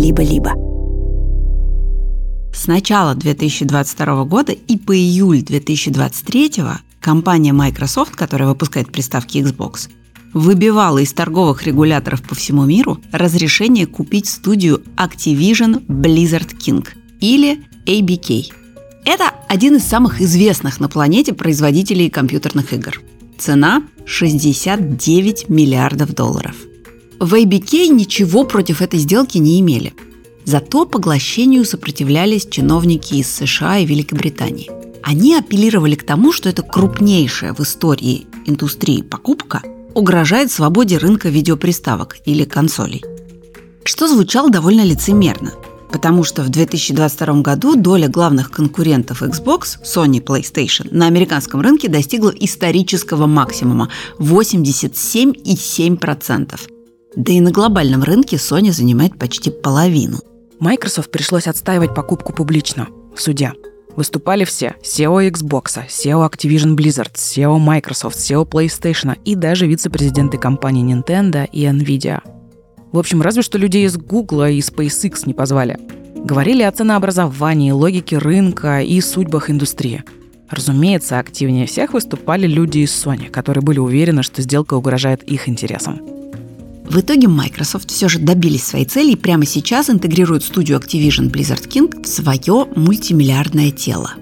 «Либо-либо». С начала 2022 года и по июль 2023 компания Microsoft, которая выпускает приставки Xbox, выбивала из торговых регуляторов по всему миру разрешение купить студию Activision Blizzard King или ABK. Это один из самых известных на планете производителей компьютерных игр. Цена 69 миллиардов долларов. В ABK ничего против этой сделки не имели – Зато поглощению сопротивлялись чиновники из США и Великобритании. Они апеллировали к тому, что это крупнейшая в истории индустрии покупка угрожает свободе рынка видеоприставок или консолей. Что звучало довольно лицемерно, потому что в 2022 году доля главных конкурентов Xbox, Sony PlayStation, на американском рынке достигла исторического максимума – 87,7%. Да и на глобальном рынке Sony занимает почти половину. Microsoft пришлось отстаивать покупку публично, в суде. Выступали все – SEO Xbox, SEO Activision Blizzard, SEO Microsoft, SEO PlayStation и даже вице-президенты компаний Nintendo и Nvidia. В общем, разве что людей из Google и SpaceX не позвали. Говорили о ценообразовании, логике рынка и судьбах индустрии. Разумеется, активнее всех выступали люди из Sony, которые были уверены, что сделка угрожает их интересам. В итоге Microsoft все же добились своей цели и прямо сейчас интегрируют студию Activision Blizzard King в свое мультимиллиардное тело.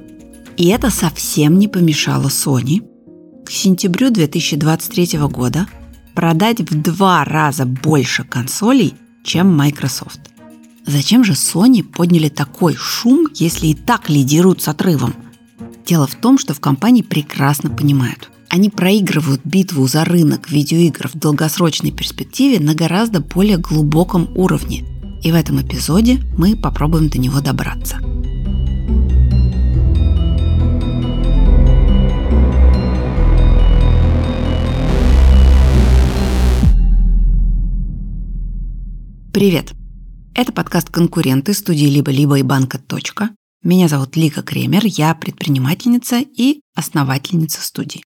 И это совсем не помешало Sony к сентябрю 2023 года продать в два раза больше консолей, чем Microsoft. Зачем же Sony подняли такой шум, если и так лидируют с отрывом? Дело в том, что в компании прекрасно понимают – они проигрывают битву за рынок видеоигр в долгосрочной перспективе на гораздо более глубоком уровне. И в этом эпизоде мы попробуем до него добраться. Привет! Это подкаст «Конкуренты» студии «Либо-либо» и банка. Меня зовут Лика Кремер, я предпринимательница и основательница студии.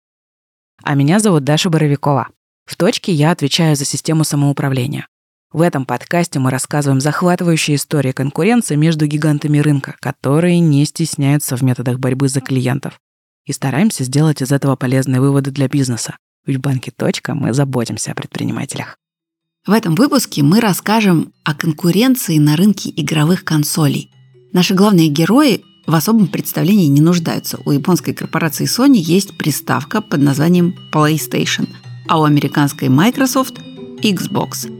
А меня зовут Даша Боровикова. В «Точке» я отвечаю за систему самоуправления. В этом подкасте мы рассказываем захватывающие истории конкуренции между гигантами рынка, которые не стесняются в методах борьбы за клиентов. И стараемся сделать из этого полезные выводы для бизнеса. Ведь в банке «Точка» мы заботимся о предпринимателях. В этом выпуске мы расскажем о конкуренции на рынке игровых консолей. Наши главные герои в особом представлении не нуждаются. У японской корпорации Sony есть приставка под названием PlayStation, а у американской Microsoft – Xbox.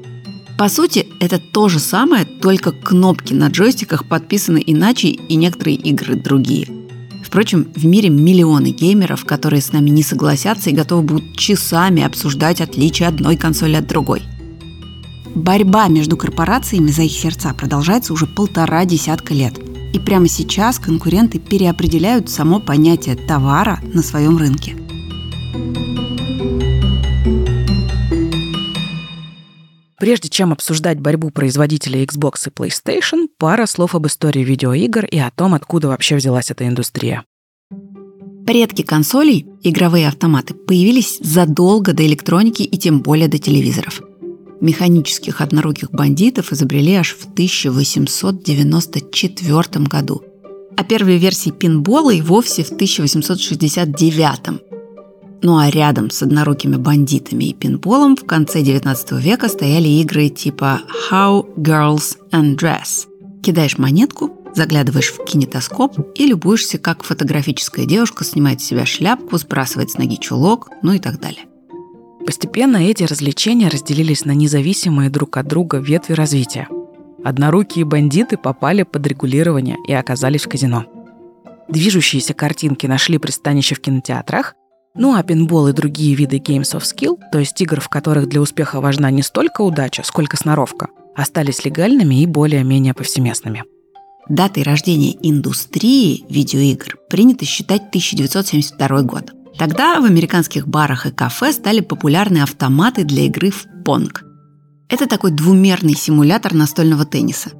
По сути, это то же самое, только кнопки на джойстиках подписаны иначе и некоторые игры другие. Впрочем, в мире миллионы геймеров, которые с нами не согласятся и готовы будут часами обсуждать отличия одной консоли от другой. Борьба между корпорациями за их сердца продолжается уже полтора десятка лет – и прямо сейчас конкуренты переопределяют само понятие товара на своем рынке. Прежде чем обсуждать борьбу производителей Xbox и PlayStation, пара слов об истории видеоигр и о том, откуда вообще взялась эта индустрия. Предки консолей, игровые автоматы, появились задолго до электроники и тем более до телевизоров – механических одноруких бандитов изобрели аж в 1894 году, а первые версии пинбола и вовсе в 1869. Ну а рядом с однорукими бандитами и пинболом в конце 19 века стояли игры типа How Girls Undress. Кидаешь монетку, заглядываешь в кинетоскоп и любуешься, как фотографическая девушка снимает с себя шляпку, сбрасывает с ноги чулок, ну и так далее. Постепенно эти развлечения разделились на независимые друг от друга ветви развития. Однорукие бандиты попали под регулирование и оказались в казино. Движущиеся картинки нашли пристанище в кинотеатрах, ну а пинбол и другие виды Games of Skill, то есть игр, в которых для успеха важна не столько удача, сколько сноровка, остались легальными и более-менее повсеместными. Датой рождения индустрии видеоигр принято считать 1972 год – Тогда в американских барах и кафе стали популярны автоматы для игры в понг. Это такой двумерный симулятор настольного тенниса.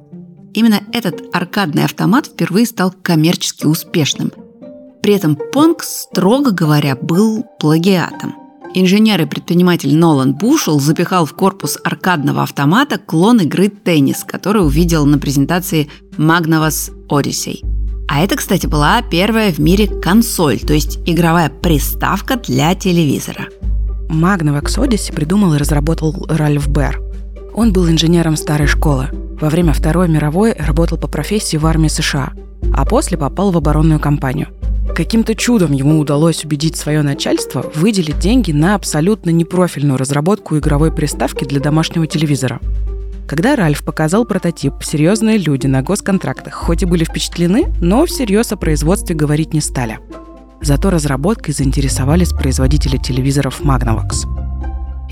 Именно этот аркадный автомат впервые стал коммерчески успешным. При этом понг, строго говоря, был плагиатом. Инженер и предприниматель Нолан Бушел запихал в корпус аркадного автомата клон игры «Теннис», который увидел на презентации Magnavox Odyssey. А это, кстати, была первая в мире консоль, то есть игровая приставка для телевизора. Magnavox Odyssey придумал и разработал Ральф Берр. Он был инженером старой школы. Во время Второй мировой работал по профессии в армии США, а после попал в оборонную компанию – Каким-то чудом ему удалось убедить свое начальство выделить деньги на абсолютно непрофильную разработку игровой приставки для домашнего телевизора. Когда Ральф показал прототип, серьезные люди на госконтрактах хоть и были впечатлены, но всерьез о производстве говорить не стали. Зато разработкой заинтересовались производители телевизоров Magnavox.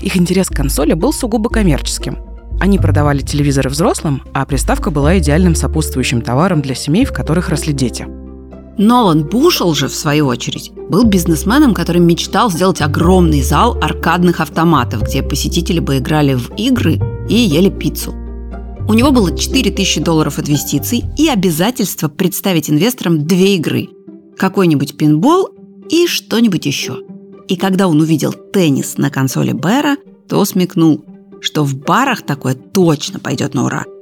Их интерес к консоли был сугубо коммерческим. Они продавали телевизоры взрослым, а приставка была идеальным сопутствующим товаром для семей, в которых росли дети – Нолан Бушел же, в свою очередь, был бизнесменом, который мечтал сделать огромный зал аркадных автоматов, где посетители бы играли в игры и ели пиццу. У него было 4000 долларов инвестиций и обязательство представить инвесторам две игры – какой-нибудь пинбол и что-нибудь еще. И когда он увидел теннис на консоли Бэра, то смекнул, что в барах такое точно пойдет на ура –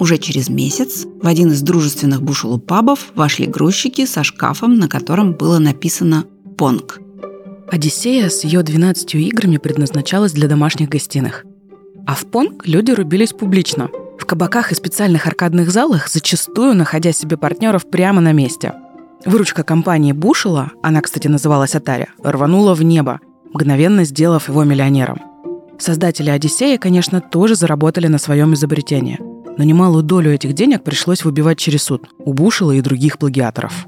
уже через месяц в один из дружественных бушелу пабов вошли грузчики со шкафом, на котором было написано «Понг». Одиссея с ее 12 играми предназначалась для домашних гостиных. А в Понг люди рубились публично. В кабаках и специальных аркадных залах, зачастую находя себе партнеров прямо на месте. Выручка компании Бушела, она, кстати, называлась Atari, рванула в небо, мгновенно сделав его миллионером. Создатели «Одиссея», конечно, тоже заработали на своем изобретении – но немалую долю этих денег пришлось выбивать через суд у Бушела и других плагиаторов.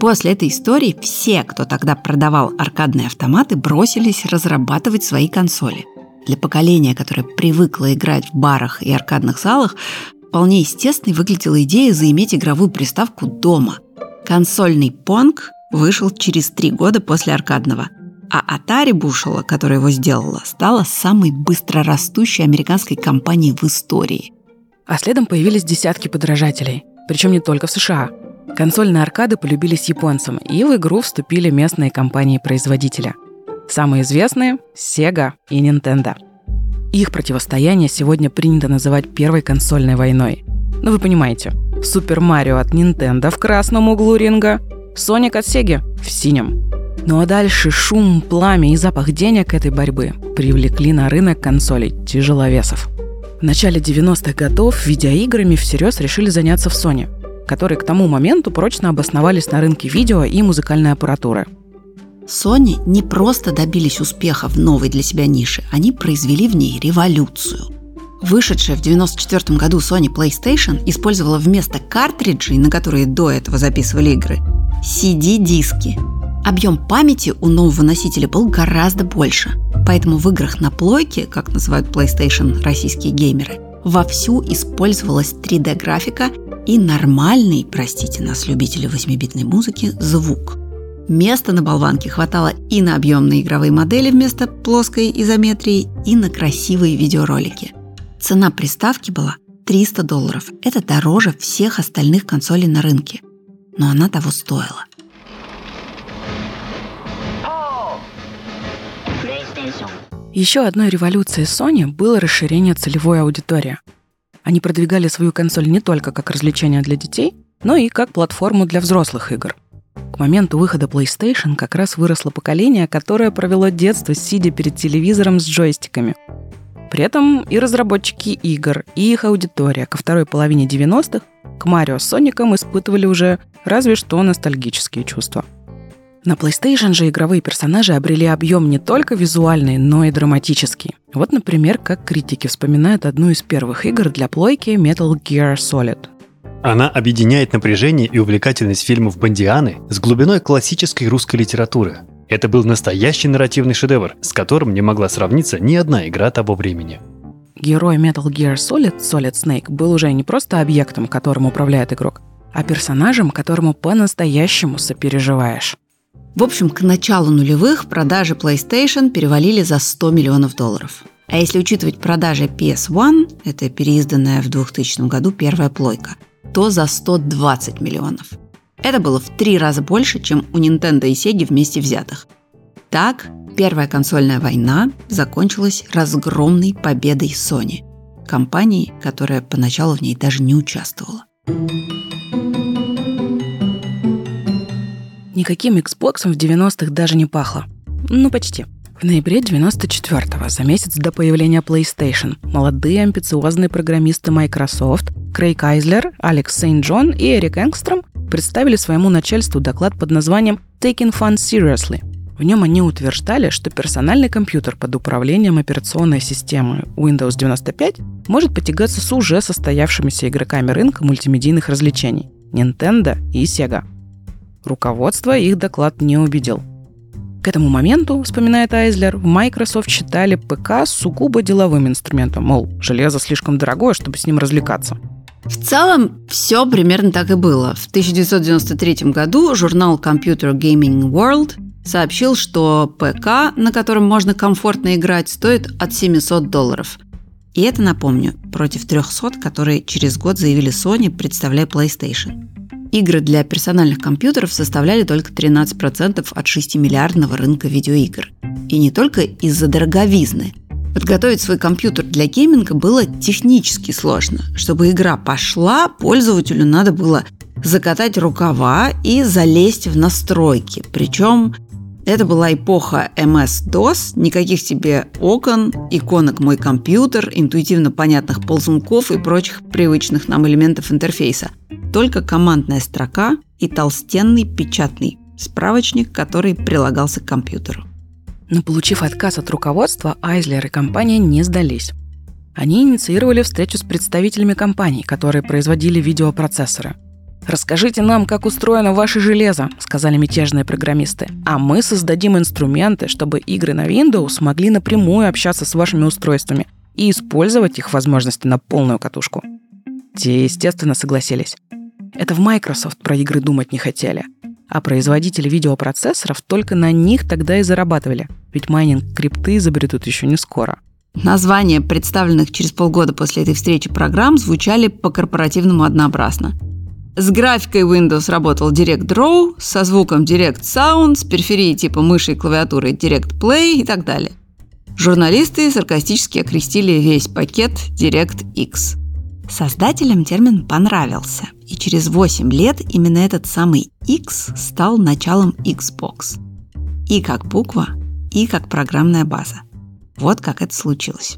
После этой истории все, кто тогда продавал аркадные автоматы, бросились разрабатывать свои консоли. Для поколения, которое привыкло играть в барах и аркадных залах, вполне естественной выглядела идея заиметь игровую приставку дома. Консольный Понг вышел через три года после аркадного – а Atari Бушела, которая его сделала, стала самой быстрорастущей американской компанией в истории. А следом появились десятки подражателей. Причем не только в США. Консольные аркады полюбились японцам, и в игру вступили местные компании-производителя. Самые известные — Sega и Nintendo. Их противостояние сегодня принято называть первой консольной войной. Но вы понимаете, Супер Марио от Nintendo в красном углу ринга, Соник от Sega в синем. Ну а дальше шум, пламя и запах денег этой борьбы привлекли на рынок консолей тяжеловесов. В начале 90-х годов видеоиграми всерьез решили заняться в Sony, которые к тому моменту прочно обосновались на рынке видео и музыкальной аппаратуры. Sony не просто добились успеха в новой для себя нише, они произвели в ней революцию. Вышедшая в 1994 году Sony PlayStation использовала вместо картриджей, на которые до этого записывали игры, CD-диски – Объем памяти у нового носителя был гораздо больше, поэтому в играх на плойке, как называют PlayStation российские геймеры, вовсю использовалась 3D-графика и нормальный, простите нас, любители 8-битной музыки, звук. Места на болванке хватало и на объемные игровые модели вместо плоской изометрии, и на красивые видеоролики. Цена приставки была 300 долларов. Это дороже всех остальных консолей на рынке. Но она того стоила. Еще одной революцией Sony было расширение целевой аудитории. Они продвигали свою консоль не только как развлечение для детей, но и как платформу для взрослых игр. К моменту выхода PlayStation как раз выросло поколение, которое провело детство, сидя перед телевизором с джойстиками. При этом и разработчики игр, и их аудитория ко второй половине 90-х к Марио с Соником испытывали уже разве что ностальгические чувства – на PlayStation же игровые персонажи обрели объем не только визуальный, но и драматический. Вот, например, как критики вспоминают одну из первых игр для плойки Metal Gear Solid. Она объединяет напряжение и увлекательность фильмов Бондианы с глубиной классической русской литературы. Это был настоящий нарративный шедевр, с которым не могла сравниться ни одна игра того времени. Герой Metal Gear Solid, Solid Snake, был уже не просто объектом, которым управляет игрок, а персонажем, которому по-настоящему сопереживаешь. В общем, к началу нулевых продажи PlayStation перевалили за 100 миллионов долларов. А если учитывать продажи PS1, это переизданная в 2000 году первая плойка, то за 120 миллионов. Это было в три раза больше, чем у Nintendo и Sega вместе взятых. Так, Первая консольная война закончилась разгромной победой Sony, компании, которая поначалу в ней даже не участвовала. Никаким Xbox в 90-х даже не пахло. Ну, почти. В ноябре 94-го, за месяц до появления PlayStation, молодые амбициозные программисты Microsoft Крейг Айзлер, Алекс Сейнт-Джон и Эрик Энгстром представили своему начальству доклад под названием «Taking Fun Seriously», в нем они утверждали, что персональный компьютер под управлением операционной системы Windows 95 может потягаться с уже состоявшимися игроками рынка мультимедийных развлечений – Nintendo и Sega. Руководство их доклад не убедил. К этому моменту, вспоминает Айзлер, в Microsoft считали ПК сугубо деловым инструментом, мол, железо слишком дорогое, чтобы с ним развлекаться. В целом, все примерно так и было. В 1993 году журнал Computer Gaming World сообщил, что ПК, на котором можно комфортно играть, стоит от 700 долларов. И это, напомню, против 300, которые через год заявили Sony, представляя PlayStation. Игры для персональных компьютеров составляли только 13% от 6-миллиардного рынка видеоигр. И не только из-за дороговизны. Подготовить свой компьютер для гейминга было технически сложно. Чтобы игра пошла, пользователю надо было закатать рукава и залезть в настройки. Причем это была эпоха MS-DOS, никаких тебе окон, иконок «Мой компьютер», интуитивно понятных ползунков и прочих привычных нам элементов интерфейса. Только командная строка и толстенный печатный справочник, который прилагался к компьютеру. Но получив отказ от руководства, Айзлер и компания не сдались. Они инициировали встречу с представителями компаний, которые производили видеопроцессоры – «Расскажите нам, как устроено ваше железо», — сказали мятежные программисты. «А мы создадим инструменты, чтобы игры на Windows могли напрямую общаться с вашими устройствами и использовать их возможности на полную катушку». Те, естественно, согласились. Это в Microsoft про игры думать не хотели. А производители видеопроцессоров только на них тогда и зарабатывали. Ведь майнинг крипты изобретут еще не скоро. Названия представленных через полгода после этой встречи программ звучали по-корпоративному однообразно – с графикой Windows работал Direct Draw, со звуком Direct Sound, с периферией типа мыши и клавиатуры Direct Play и так далее. Журналисты саркастически окрестили весь пакет DirectX. Создателям термин понравился, и через 8 лет именно этот самый X стал началом Xbox. И как буква, и как программная база. Вот как это случилось.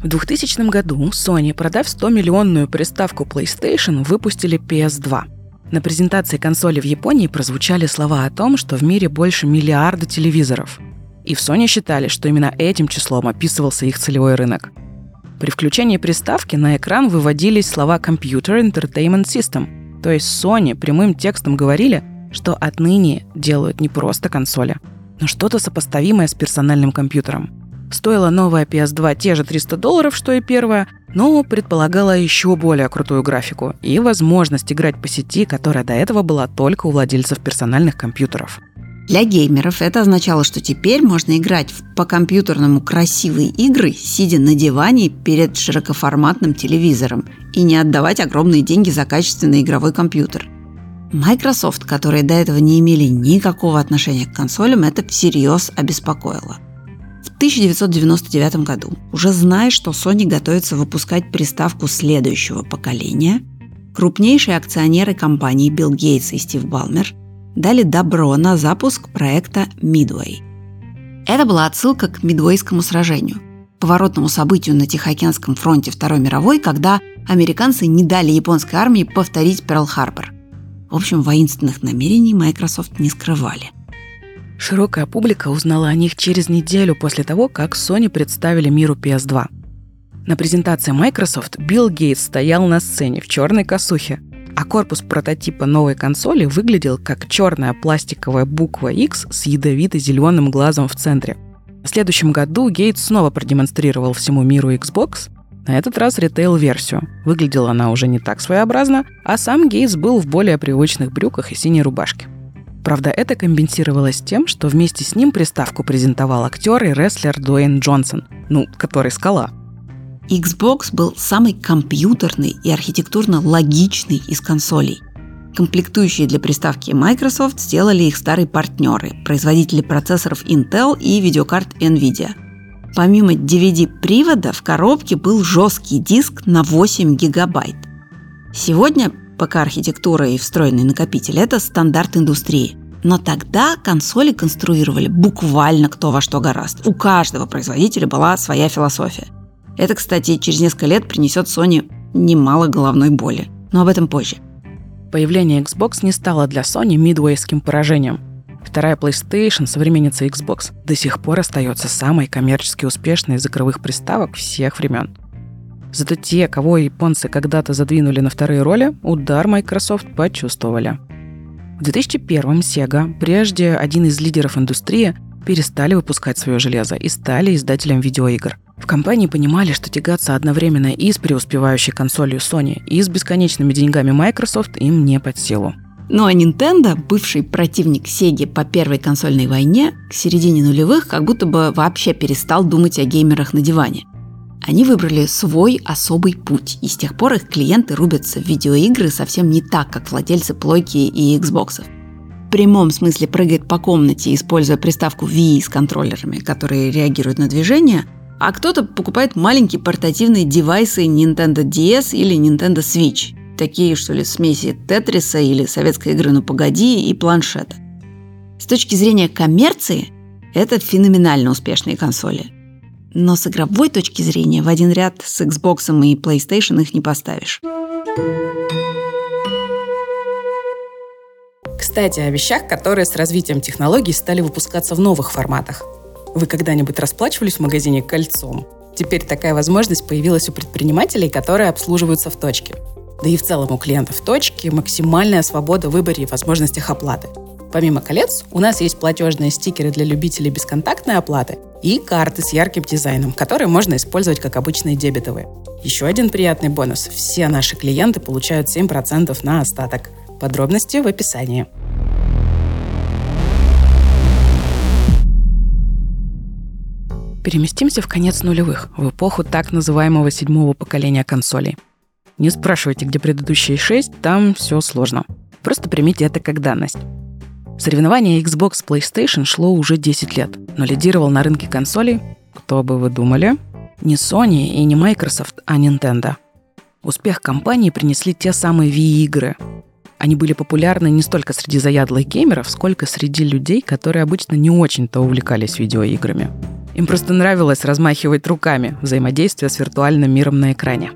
В 2000 году Sony, продав 100-миллионную приставку PlayStation, выпустили PS2. На презентации консоли в Японии прозвучали слова о том, что в мире больше миллиарда телевизоров. И в Sony считали, что именно этим числом описывался их целевой рынок. При включении приставки на экран выводились слова Computer Entertainment System, то есть Sony прямым текстом говорили, что отныне делают не просто консоли, но что-то сопоставимое с персональным компьютером – Стоила новая PS2 те же 300 долларов, что и первая, но предполагала еще более крутую графику и возможность играть по сети, которая до этого была только у владельцев персональных компьютеров. Для геймеров это означало, что теперь можно играть в по-компьютерному красивые игры, сидя на диване перед широкоформатным телевизором и не отдавать огромные деньги за качественный игровой компьютер. Microsoft, которые до этого не имели никакого отношения к консолям, это всерьез обеспокоило – в 1999 году, уже зная, что Sony готовится выпускать приставку следующего поколения, крупнейшие акционеры компании Билл Гейтс и Стив Балмер дали добро на запуск проекта Midway. Это была отсылка к Мидвейскому сражению, поворотному событию на Тихоокеанском фронте Второй мировой, когда американцы не дали японской армии повторить Перл-Харбор. В общем, воинственных намерений Microsoft не скрывали. Широкая публика узнала о них через неделю после того, как Sony представили миру PS2. На презентации Microsoft Билл Гейтс стоял на сцене в черной косухе, а корпус прототипа новой консоли выглядел как черная пластиковая буква X с ядовито-зеленым глазом в центре. В следующем году Гейтс снова продемонстрировал всему миру Xbox, на этот раз ритейл-версию. Выглядела она уже не так своеобразно, а сам Гейтс был в более привычных брюках и синей рубашке. Правда, это компенсировалось тем, что вместе с ним приставку презентовал актер и рестлер Дуэйн Джонсон, ну, который скала. Xbox был самый компьютерный и архитектурно логичный из консолей. Комплектующие для приставки Microsoft сделали их старые партнеры, производители процессоров Intel и видеокарт NVIDIA. Помимо DVD-привода в коробке был жесткий диск на 8 гигабайт. Сегодня ПК-архитектура и встроенный накопитель – это стандарт индустрии. Но тогда консоли конструировали буквально кто во что гораст. У каждого производителя была своя философия. Это, кстати, через несколько лет принесет Sony немало головной боли. Но об этом позже. Появление Xbox не стало для Sony мидвейским поражением. Вторая PlayStation, современница Xbox, до сих пор остается самой коммерчески успешной из игровых приставок всех времен. Зато те, кого японцы когда-то задвинули на вторые роли, удар Microsoft почувствовали. В 2001 Sega, прежде один из лидеров индустрии, перестали выпускать свое железо и стали издателем видеоигр. В компании понимали, что тягаться одновременно и с преуспевающей консолью Sony, и с бесконечными деньгами Microsoft им не под силу. Ну а Nintendo, бывший противник Sega по первой консольной войне, к середине нулевых как будто бы вообще перестал думать о геймерах на диване. Они выбрали свой особый путь, и с тех пор их клиенты рубятся в видеоигры совсем не так, как владельцы плойки и Xbox. В прямом смысле прыгает по комнате, используя приставку Wii с контроллерами, которые реагируют на движение, а кто-то покупает маленькие портативные девайсы Nintendo DS или Nintendo Switch, такие, что ли, смеси Тетриса или советской игры «Ну погоди» и планшета. С точки зрения коммерции, это феноменально успешные консоли. Но с игровой точки зрения в один ряд с Xbox и PlayStation их не поставишь. Кстати, о вещах, которые с развитием технологий стали выпускаться в новых форматах. Вы когда-нибудь расплачивались в магазине кольцом? Теперь такая возможность появилась у предпринимателей, которые обслуживаются в точке да и в целом у клиентов точки максимальная свобода в выборе и возможностях оплаты. Помимо колец, у нас есть платежные стикеры для любителей бесконтактной оплаты и карты с ярким дизайном, которые можно использовать как обычные дебетовые. Еще один приятный бонус – все наши клиенты получают 7% на остаток. Подробности в описании. Переместимся в конец нулевых, в эпоху так называемого седьмого поколения консолей – не спрашивайте, где предыдущие шесть, там все сложно. Просто примите это как данность. Соревнование Xbox PlayStation шло уже 10 лет, но лидировал на рынке консолей, кто бы вы думали, не Sony и не Microsoft, а Nintendo. Успех компании принесли те самые Wii-игры. Они были популярны не столько среди заядлых геймеров, сколько среди людей, которые обычно не очень-то увлекались видеоиграми. Им просто нравилось размахивать руками, взаимодействие с виртуальным миром на экране.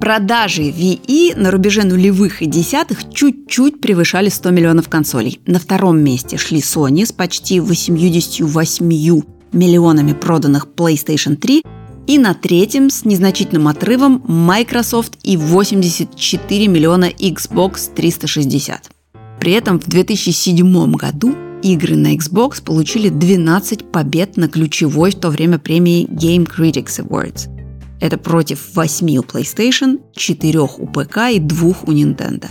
Продажи VE на рубеже нулевых и десятых чуть-чуть превышали 100 миллионов консолей. На втором месте шли Sony с почти 88 миллионами проданных PlayStation 3 и на третьем с незначительным отрывом Microsoft и 84 миллиона Xbox 360. При этом в 2007 году игры на Xbox получили 12 побед на ключевой в то время премии Game Critics Awards – это против 8 у PlayStation, 4 у ПК и 2 у Nintendo.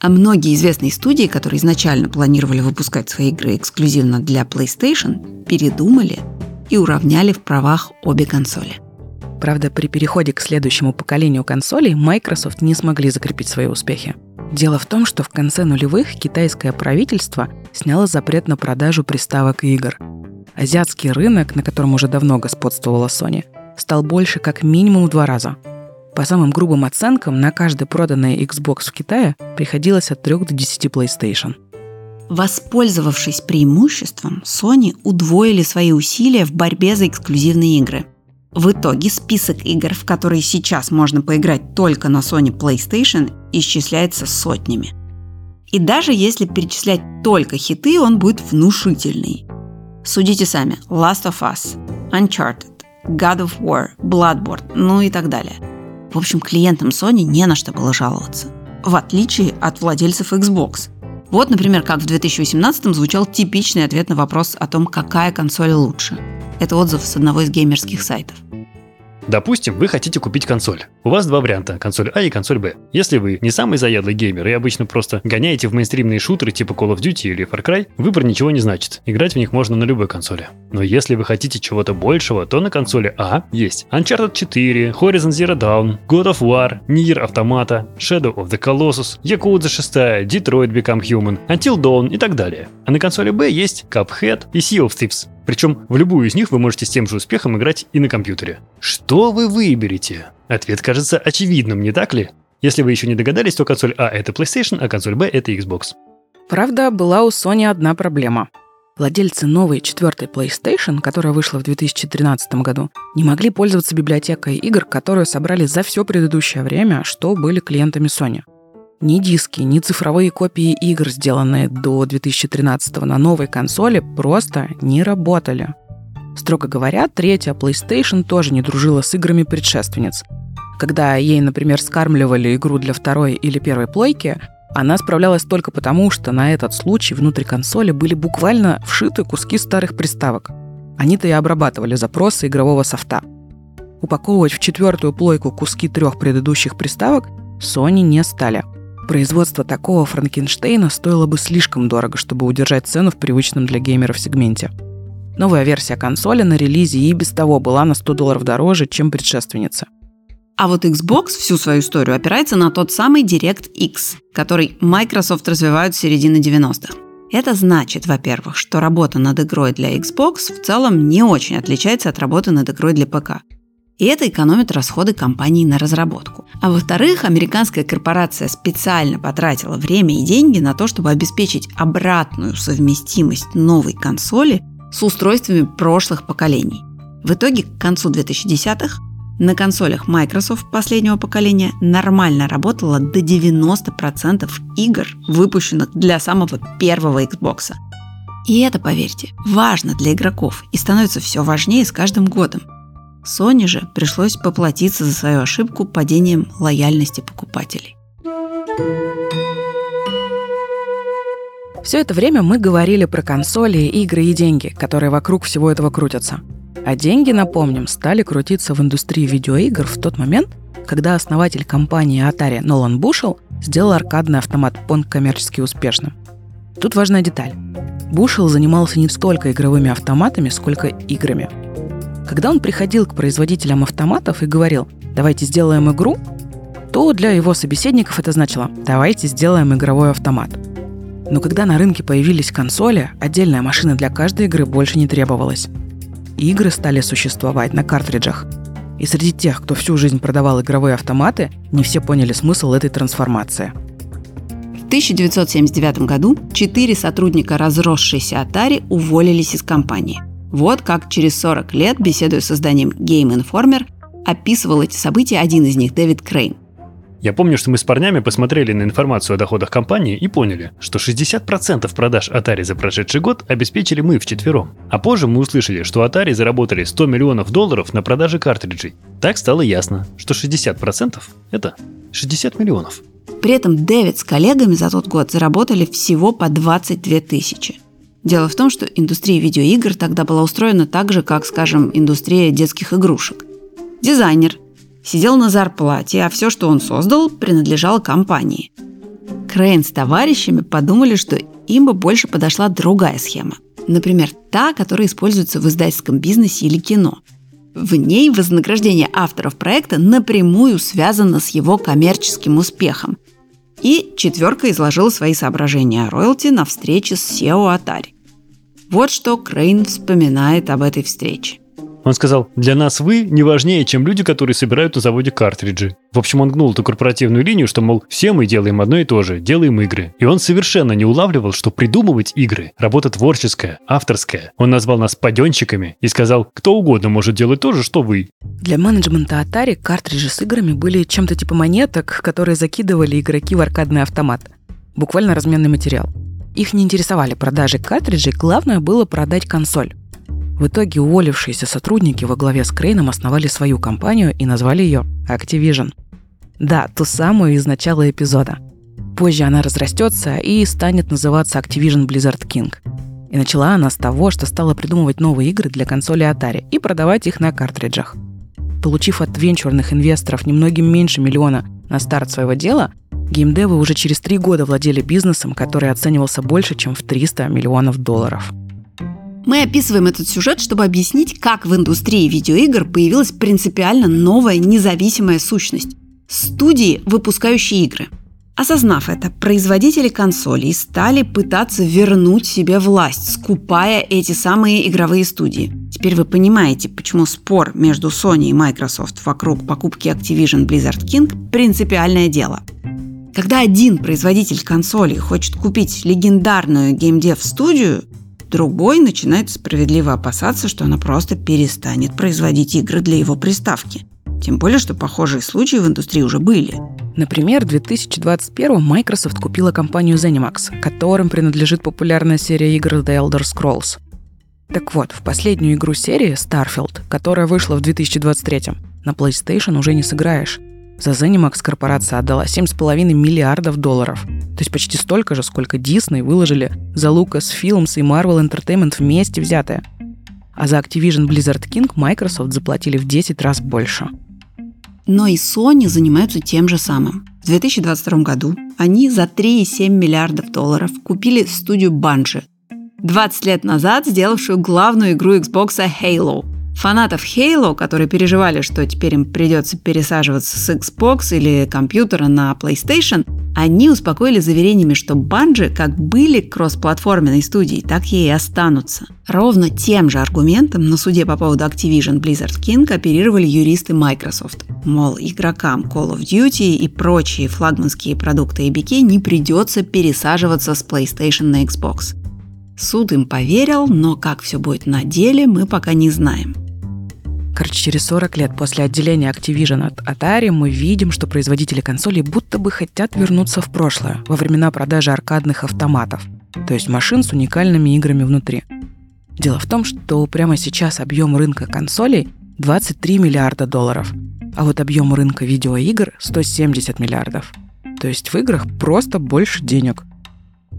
А многие известные студии, которые изначально планировали выпускать свои игры эксклюзивно для PlayStation, передумали и уравняли в правах обе консоли. Правда, при переходе к следующему поколению консолей Microsoft не смогли закрепить свои успехи. Дело в том, что в конце нулевых китайское правительство сняло запрет на продажу приставок и игр. Азиатский рынок, на котором уже давно господствовала Sony, стал больше как минимум в два раза. По самым грубым оценкам, на каждый проданный Xbox в Китае приходилось от 3 до 10 PlayStation. Воспользовавшись преимуществом, Sony удвоили свои усилия в борьбе за эксклюзивные игры. В итоге список игр, в которые сейчас можно поиграть только на Sony PlayStation, исчисляется сотнями. И даже если перечислять только хиты, он будет внушительный. Судите сами. Last of Us, Uncharted, God of War, Bloodborne, ну и так далее. В общем, клиентам Sony не на что было жаловаться, в отличие от владельцев Xbox. Вот, например, как в 2018 звучал типичный ответ на вопрос о том, какая консоль лучше. Это отзыв с одного из геймерских сайтов. Допустим, вы хотите купить консоль. У вас два варианта, консоль А и консоль Б. Если вы не самый заядлый геймер и обычно просто гоняете в мейнстримные шутеры типа Call of Duty или Far Cry, выбор ничего не значит. Играть в них можно на любой консоли. Но если вы хотите чего-то большего, то на консоли А есть Uncharted 4, Horizon Zero Dawn, God of War, Nier Automata, Shadow of the Colossus, Yakuza 6, Detroit Become Human, Until Dawn и так далее. А на консоли Б есть Cuphead и Sea of Thieves. Причем в любую из них вы можете с тем же успехом играть и на компьютере. Что вы выберете? Ответ кажется очевидным, не так ли? Если вы еще не догадались, то консоль А это PlayStation, а консоль Б это Xbox. Правда, была у Sony одна проблема. Владельцы новой четвертой PlayStation, которая вышла в 2013 году, не могли пользоваться библиотекой игр, которую собрали за все предыдущее время, что были клиентами Sony – ни диски, ни цифровые копии игр, сделанные до 2013 на новой консоли, просто не работали. Строго говоря, третья PlayStation тоже не дружила с играми предшественниц. Когда ей, например, скармливали игру для второй или первой плойки, она справлялась только потому, что на этот случай внутри консоли были буквально вшиты куски старых приставок. Они-то и обрабатывали запросы игрового софта. Упаковывать в четвертую плойку куски трех предыдущих приставок Sony не стали – Производство такого Франкенштейна стоило бы слишком дорого, чтобы удержать цену в привычном для геймеров сегменте. Новая версия консоли на релизе и без того была на 100 долларов дороже, чем предшественница. А вот Xbox всю свою историю опирается на тот самый DirectX, который Microsoft развивают с середины 90-х. Это значит, во-первых, что работа над игрой для Xbox в целом не очень отличается от работы над игрой для ПК – и это экономит расходы компании на разработку. А во-вторых, американская корпорация специально потратила время и деньги на то, чтобы обеспечить обратную совместимость новой консоли с устройствами прошлых поколений. В итоге к концу 2010-х на консолях Microsoft последнего поколения нормально работало до 90% игр, выпущенных для самого первого Xbox. И это, поверьте, важно для игроков и становится все важнее с каждым годом – Sony же пришлось поплатиться за свою ошибку падением лояльности покупателей. Все это время мы говорили про консоли, игры и деньги, которые вокруг всего этого крутятся. А деньги, напомним, стали крутиться в индустрии видеоигр в тот момент, когда основатель компании Atari Нолан Бушел сделал аркадный автомат Pong коммерчески успешным. Тут важная деталь. Бушел занимался не столько игровыми автоматами, сколько играми. Когда он приходил к производителям автоматов и говорил «давайте сделаем игру», то для его собеседников это значило «давайте сделаем игровой автомат». Но когда на рынке появились консоли, отдельная машина для каждой игры больше не требовалась. Игры стали существовать на картриджах. И среди тех, кто всю жизнь продавал игровые автоматы, не все поняли смысл этой трансформации. В 1979 году четыре сотрудника разросшейся Atari уволились из компании – вот как через 40 лет, беседуя с изданием Game Informer, описывал эти события один из них, Дэвид Крейн. Я помню, что мы с парнями посмотрели на информацию о доходах компании и поняли, что 60% продаж Atari за прошедший год обеспечили мы вчетвером. А позже мы услышали, что Atari заработали 100 миллионов долларов на продаже картриджей. Так стало ясно, что 60% – это 60 миллионов. При этом Дэвид с коллегами за тот год заработали всего по 22 тысячи. Дело в том, что индустрия видеоигр тогда была устроена так же, как, скажем, индустрия детских игрушек. Дизайнер сидел на зарплате, а все, что он создал, принадлежало компании. Крейн с товарищами подумали, что им бы больше подошла другая схема. Например, та, которая используется в издательском бизнесе или кино. В ней вознаграждение авторов проекта напрямую связано с его коммерческим успехом. И четверка изложила свои соображения о роялти на встрече с SEO Atari. Вот что Крейн вспоминает об этой встрече. Он сказал, для нас вы не важнее, чем люди, которые собирают на заводе картриджи. В общем, он гнул эту корпоративную линию, что, мол, все мы делаем одно и то же, делаем игры. И он совершенно не улавливал, что придумывать игры – работа творческая, авторская. Он назвал нас паденщиками и сказал, кто угодно может делать то же, что вы. Для менеджмента Atari картриджи с играми были чем-то типа монеток, которые закидывали игроки в аркадный автомат. Буквально разменный материал. Их не интересовали продажи картриджей, главное было продать консоль. В итоге уволившиеся сотрудники во главе с Крейном основали свою компанию и назвали ее Activision. Да, ту самую из начала эпизода. Позже она разрастется и станет называться Activision Blizzard King. И начала она с того, что стала придумывать новые игры для консоли Atari и продавать их на картриджах. получив от венчурных инвесторов немногим меньше миллиона на старт своего дела, геймдевы уже через три года владели бизнесом, который оценивался больше, чем в 300 миллионов долларов. Мы описываем этот сюжет, чтобы объяснить, как в индустрии видеоигр появилась принципиально новая независимая сущность – студии, выпускающие игры – Осознав это, производители консолей стали пытаться вернуть себе власть, скупая эти самые игровые студии. Теперь вы понимаете, почему спор между Sony и Microsoft вокруг покупки Activision Blizzard King – принципиальное дело. Когда один производитель консолей хочет купить легендарную геймдев-студию, другой начинает справедливо опасаться, что она просто перестанет производить игры для его приставки. Тем более, что похожие случаи в индустрии уже были – Например, в 2021 Microsoft купила компанию ZeniMax, которым принадлежит популярная серия игр The Elder Scrolls. Так вот, в последнюю игру серии, Starfield, которая вышла в 2023, на PlayStation уже не сыграешь. За ZeniMax корпорация отдала 7,5 миллиардов долларов. То есть почти столько же, сколько Disney выложили за Lucasfilms и Marvel Entertainment вместе взятые. А за Activision Blizzard King Microsoft заплатили в 10 раз больше – но и Sony занимаются тем же самым. В 2022 году они за 3,7 миллиардов долларов купили студию Bungie, 20 лет назад сделавшую главную игру Xbox Halo – Фанатов Halo, которые переживали, что теперь им придется пересаживаться с Xbox или компьютера на PlayStation, они успокоили заверениями, что Bungie как были кроссплатформенной студией, так и останутся. Ровно тем же аргументом на суде по поводу Activision Blizzard King оперировали юристы Microsoft. Мол, игрокам Call of Duty и прочие флагманские продукты ABK не придется пересаживаться с PlayStation на Xbox. Суд им поверил, но как все будет на деле, мы пока не знаем. Короче, через 40 лет после отделения Activision от Atari мы видим, что производители консолей будто бы хотят вернуться в прошлое, во времена продажи аркадных автоматов, то есть машин с уникальными играми внутри. Дело в том, что прямо сейчас объем рынка консолей 23 миллиарда долларов, а вот объем рынка видеоигр 170 миллиардов. То есть в играх просто больше денег.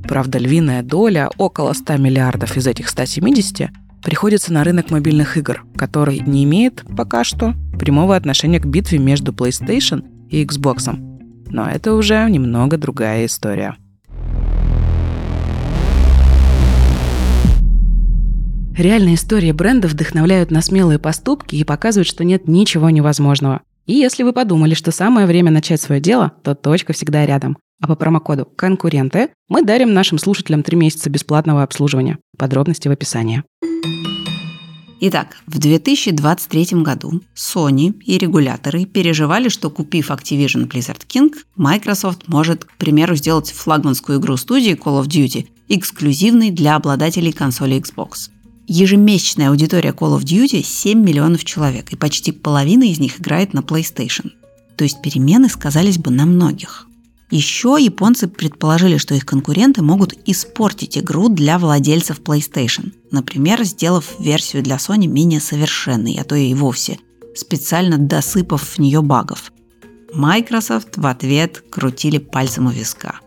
Правда, львиная доля, около 100 миллиардов из этих 170, приходится на рынок мобильных игр, который не имеет пока что прямого отношения к битве между PlayStation и Xbox. Но это уже немного другая история. Реальные истории брендов вдохновляют на смелые поступки и показывают, что нет ничего невозможного. И если вы подумали, что самое время начать свое дело, то точка всегда рядом. А по промокоду «Конкуренты» мы дарим нашим слушателям 3 месяца бесплатного обслуживания. Подробности в описании. Итак, в 2023 году Sony и регуляторы переживали, что купив Activision Blizzard King, Microsoft может, к примеру, сделать флагманскую игру студии Call of Duty эксклюзивной для обладателей консоли Xbox. Ежемесячная аудитория Call of Duty 7 миллионов человек, и почти половина из них играет на PlayStation. То есть перемены сказались бы на многих. Еще японцы предположили, что их конкуренты могут испортить игру для владельцев PlayStation, например, сделав версию для Sony менее совершенной, а то и вовсе, специально досыпав в нее багов. Microsoft в ответ крутили пальцем у виска.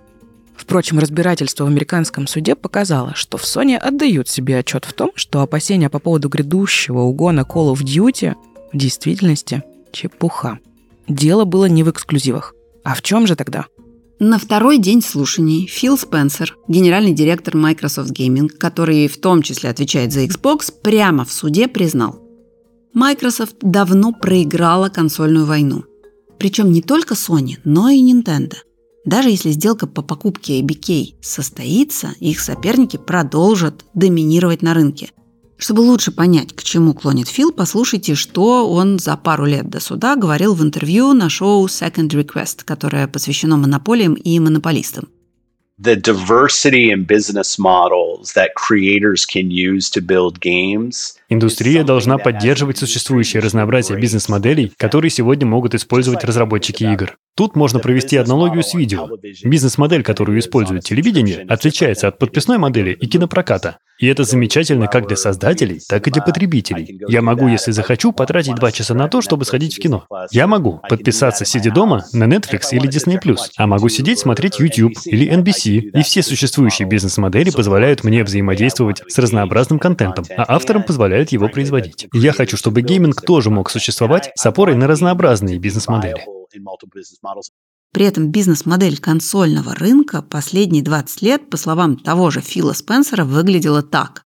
Впрочем, разбирательство в американском суде показало, что в Sony отдают себе отчет в том, что опасения по поводу грядущего угона Call of Duty в действительности чепуха. Дело было не в эксклюзивах. А в чем же тогда? На второй день слушаний Фил Спенсер, генеральный директор Microsoft Gaming, который в том числе отвечает за Xbox, прямо в суде признал, Microsoft давно проиграла консольную войну. Причем не только Sony, но и Nintendo. Даже если сделка по покупке ABK состоится, их соперники продолжат доминировать на рынке – чтобы лучше понять, к чему клонит Фил, послушайте, что он за пару лет до суда говорил в интервью на шоу Second Request, которое посвящено монополиям и монополистам. the diversity in business models that creators can use to build games. Индустрия должна поддерживать существующее разнообразие бизнес-моделей, которые сегодня могут использовать разработчики игр. Тут можно провести аналогию с видео. Бизнес-модель, которую использует телевидение, отличается от подписной модели и кинопроката. И это замечательно как для создателей, так и для потребителей. Я могу, если захочу, потратить два часа на то, чтобы сходить в кино. Я могу подписаться, сидя дома, на Netflix или Disney+, а могу сидеть, смотреть YouTube или NBC, и все существующие бизнес-модели позволяют мне взаимодействовать с разнообразным контентом, а авторам позволяют его производить. Я хочу, чтобы гейминг тоже мог существовать с опорой на разнообразные бизнес-модели. При этом бизнес-модель консольного рынка последние 20 лет, по словам того же Фила Спенсера, выглядела так.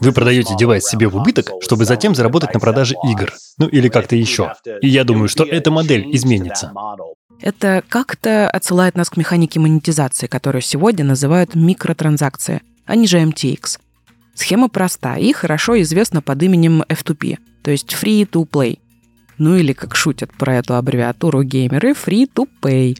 Вы продаете девайс себе в убыток, чтобы затем заработать на продаже игр. Ну или как-то еще. И я думаю, что эта модель изменится. Это как-то отсылает нас к механике монетизации, которую сегодня называют микротранзакции, а не же MTX. Схема проста и хорошо известна под именем F2P, то есть Free to Play. Ну или, как шутят про эту аббревиатуру геймеры, Free to Pay.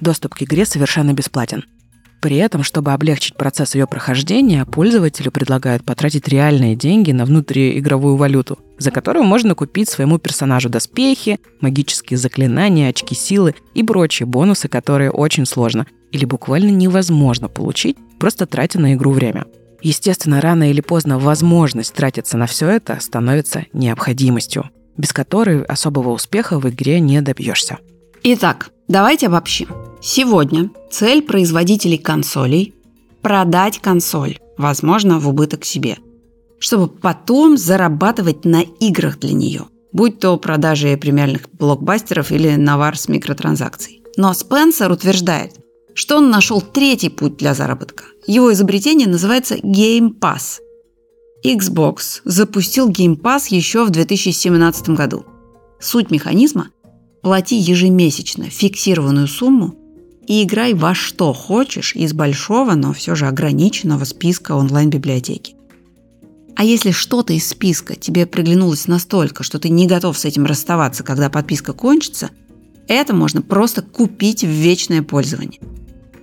Доступ к игре совершенно бесплатен – при этом, чтобы облегчить процесс ее прохождения, пользователю предлагают потратить реальные деньги на внутриигровую валюту, за которую можно купить своему персонажу доспехи, магические заклинания, очки силы и прочие бонусы, которые очень сложно или буквально невозможно получить, просто тратя на игру время. Естественно, рано или поздно возможность тратиться на все это становится необходимостью, без которой особого успеха в игре не добьешься. Итак, давайте обобщим. Сегодня цель производителей консолей – продать консоль, возможно, в убыток себе, чтобы потом зарабатывать на играх для нее, будь то продажи премиальных блокбастеров или навар с микротранзакций. Но Спенсер утверждает, что он нашел третий путь для заработка. Его изобретение называется Game Pass. Xbox запустил Game Pass еще в 2017 году. Суть механизма Плати ежемесячно фиксированную сумму и играй во что хочешь из большого, но все же ограниченного списка онлайн-библиотеки. А если что-то из списка тебе приглянулось настолько, что ты не готов с этим расставаться, когда подписка кончится, это можно просто купить в вечное пользование.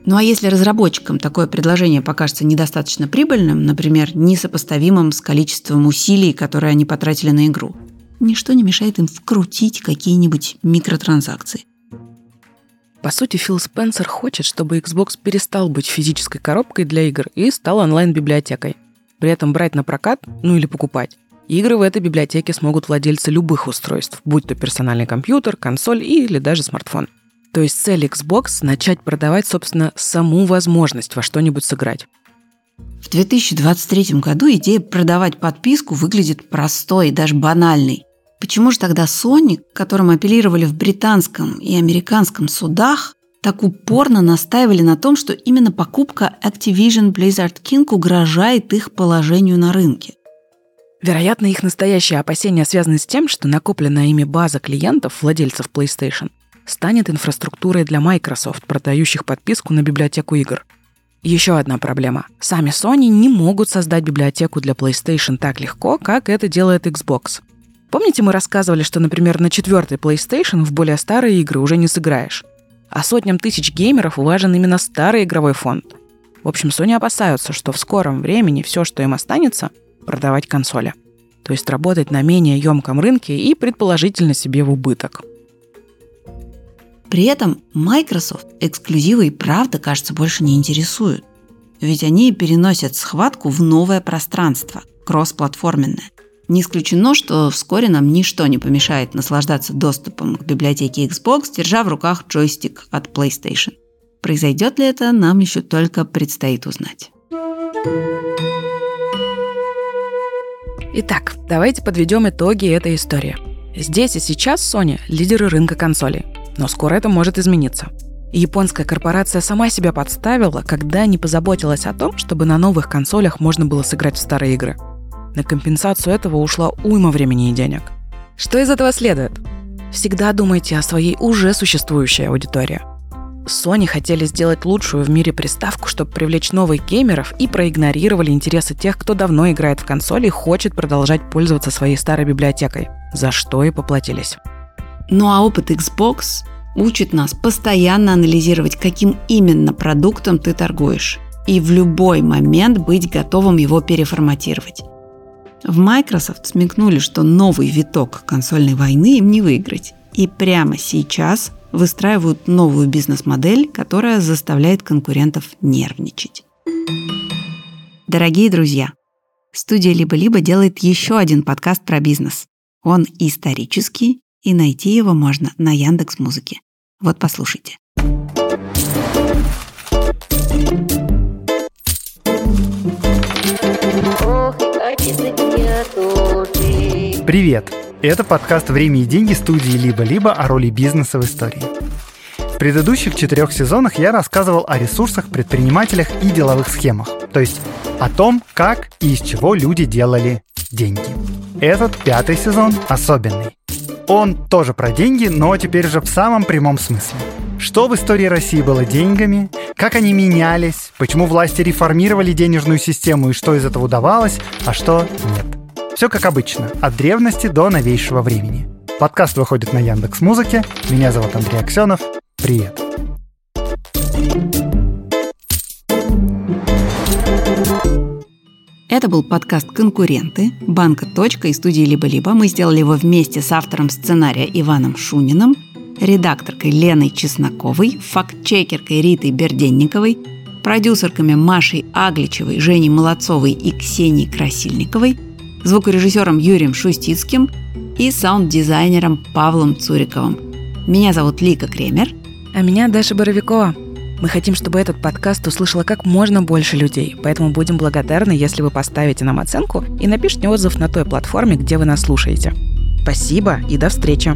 Ну а если разработчикам такое предложение покажется недостаточно прибыльным, например, несопоставимым с количеством усилий, которые они потратили на игру – ничто не мешает им вкрутить какие-нибудь микротранзакции. По сути, Фил Спенсер хочет, чтобы Xbox перестал быть физической коробкой для игр и стал онлайн-библиотекой. При этом брать на прокат, ну или покупать. Игры в этой библиотеке смогут владельцы любых устройств, будь то персональный компьютер, консоль или даже смартфон. То есть цель Xbox – начать продавать, собственно, саму возможность во что-нибудь сыграть. В 2023 году идея продавать подписку выглядит простой и даже банальной. Почему же тогда Sony, которым апеллировали в британском и американском судах, так упорно настаивали на том, что именно покупка Activision Blizzard King угрожает их положению на рынке? Вероятно, их настоящие опасения связаны с тем, что накопленная ими база клиентов, владельцев PlayStation, станет инфраструктурой для Microsoft, продающих подписку на библиотеку игр. Еще одна проблема. Сами Sony не могут создать библиотеку для PlayStation так легко, как это делает Xbox – Помните, мы рассказывали, что, например, на четвертой PlayStation в более старые игры уже не сыграешь? А сотням тысяч геймеров важен именно старый игровой фонд. В общем, Sony опасаются, что в скором времени все, что им останется, продавать консоли. То есть работать на менее емком рынке и предположительно себе в убыток. При этом Microsoft эксклюзивы и правда, кажется, больше не интересуют. Ведь они переносят схватку в новое пространство, кроссплатформенное. Не исключено, что вскоре нам ничто не помешает наслаждаться доступом к библиотеке Xbox, держа в руках джойстик от PlayStation. Произойдет ли это, нам еще только предстоит узнать. Итак, давайте подведем итоги этой истории. Здесь и сейчас Sony – лидеры рынка консолей. Но скоро это может измениться. Японская корпорация сама себя подставила, когда не позаботилась о том, чтобы на новых консолях можно было сыграть в старые игры – на компенсацию этого ушла уйма времени и денег. Что из этого следует? Всегда думайте о своей уже существующей аудитории. Sony хотели сделать лучшую в мире приставку, чтобы привлечь новых геймеров и проигнорировали интересы тех, кто давно играет в консоли и хочет продолжать пользоваться своей старой библиотекой, за что и поплатились. Ну а опыт Xbox учит нас постоянно анализировать, каким именно продуктом ты торгуешь, и в любой момент быть готовым его переформатировать. В Microsoft смекнули, что новый виток консольной войны им не выиграть. И прямо сейчас выстраивают новую бизнес-модель, которая заставляет конкурентов нервничать. Дорогие друзья, студия «Либо-либо» делает еще один подкаст про бизнес. Он исторический, и найти его можно на Яндекс Музыке. Вот послушайте. Привет! Это подкаст «Время и деньги» студии «Либо-либо» о роли бизнеса в истории. В предыдущих четырех сезонах я рассказывал о ресурсах, предпринимателях и деловых схемах, то есть о том, как и из чего люди делали деньги. Этот пятый сезон особенный. Он тоже про деньги, но теперь же в самом прямом смысле. Что в истории России было деньгами, как они менялись, почему власти реформировали денежную систему и что из этого удавалось, а что нет. Все как обычно, от древности до новейшего времени. Подкаст выходит на Яндекс Музыке. Меня зовут Андрей Аксенов. Привет. Это был подкаст «Конкуренты» банка «Точка» и студии «Либо-либо». Мы сделали его вместе с автором сценария Иваном Шуниным, редакторкой Леной Чесноковой, фактчекеркой Ритой Берденниковой, продюсерками Машей Агличевой, Женей Молодцовой и Ксенией Красильниковой, звукорежиссером Юрием Шустицким и саунд-дизайнером Павлом Цуриковым. Меня зовут Лика Кремер. А меня Даша Боровикова. Мы хотим, чтобы этот подкаст услышало как можно больше людей, поэтому будем благодарны, если вы поставите нам оценку и напишите отзыв на той платформе, где вы нас слушаете. Спасибо и до встречи!